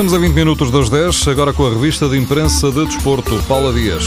Estamos a 20 minutos das 10, agora com a revista de imprensa de desporto. Paula Dias.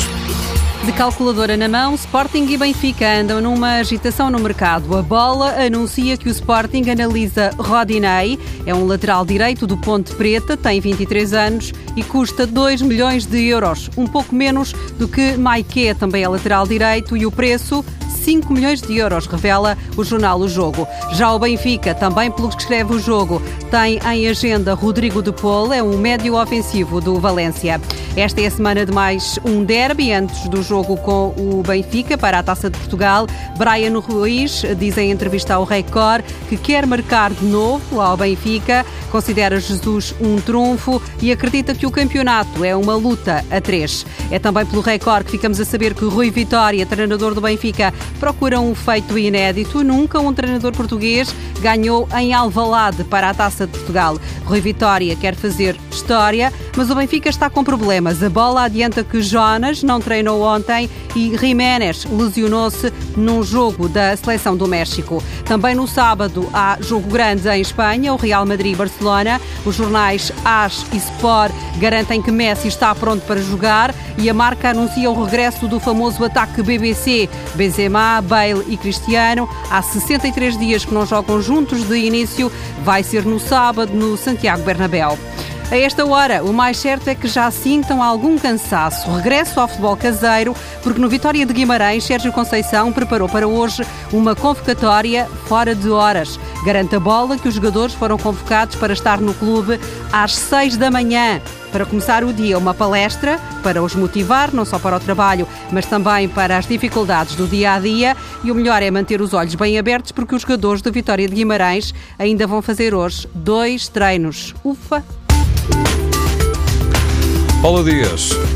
De calculadora na mão, Sporting e Benfica andam numa agitação no mercado. A bola anuncia que o Sporting analisa Rodinei, é um lateral direito do Ponte Preta, tem 23 anos e custa 2 milhões de euros, um pouco menos do que Maike, também é lateral direito, e o preço 5 milhões de euros, revela o jornal O Jogo. Já o Benfica, também pelo que escreve o jogo, tem em agenda Rodrigo de Paul, é um médio ofensivo do Valência. Esta é a semana de mais um derby antes do jogo com o Benfica para a Taça de Portugal. Brian Ruiz diz em entrevista ao Record que quer marcar de novo ao Benfica, considera Jesus um trunfo e acredita que o campeonato é uma luta a três. É também pelo Record que ficamos a saber que Rui Vitória, treinador do Benfica, procura um feito inédito. Nunca um treinador português ganhou em Alvalade para a Taça de Portugal. Rui Vitória quer fazer história, mas o Benfica está com problemas. A bola adianta que Jonas não treinou ontem e Jiménez lesionou-se num jogo da seleção do México. Também no sábado há jogo grande em Espanha, o Real Madrid-Barcelona. Os jornais AS e Sport garantem que Messi está pronto para jogar e a marca anuncia o regresso do famoso ataque BBC. Benzema, Bale e Cristiano, há 63 dias que não jogam juntos de início, vai ser no sábado no Santiago Bernabéu. A esta hora, o mais certo é que já sintam algum cansaço. Regresso ao futebol caseiro, porque no Vitória de Guimarães, Sérgio Conceição preparou para hoje uma convocatória fora de horas. Garante a bola que os jogadores foram convocados para estar no clube às 6 da manhã. Para começar o dia, uma palestra para os motivar, não só para o trabalho, mas também para as dificuldades do dia a dia. E o melhor é manter os olhos bem abertos, porque os jogadores do Vitória de Guimarães ainda vão fazer hoje dois treinos. Ufa! Paula Dias.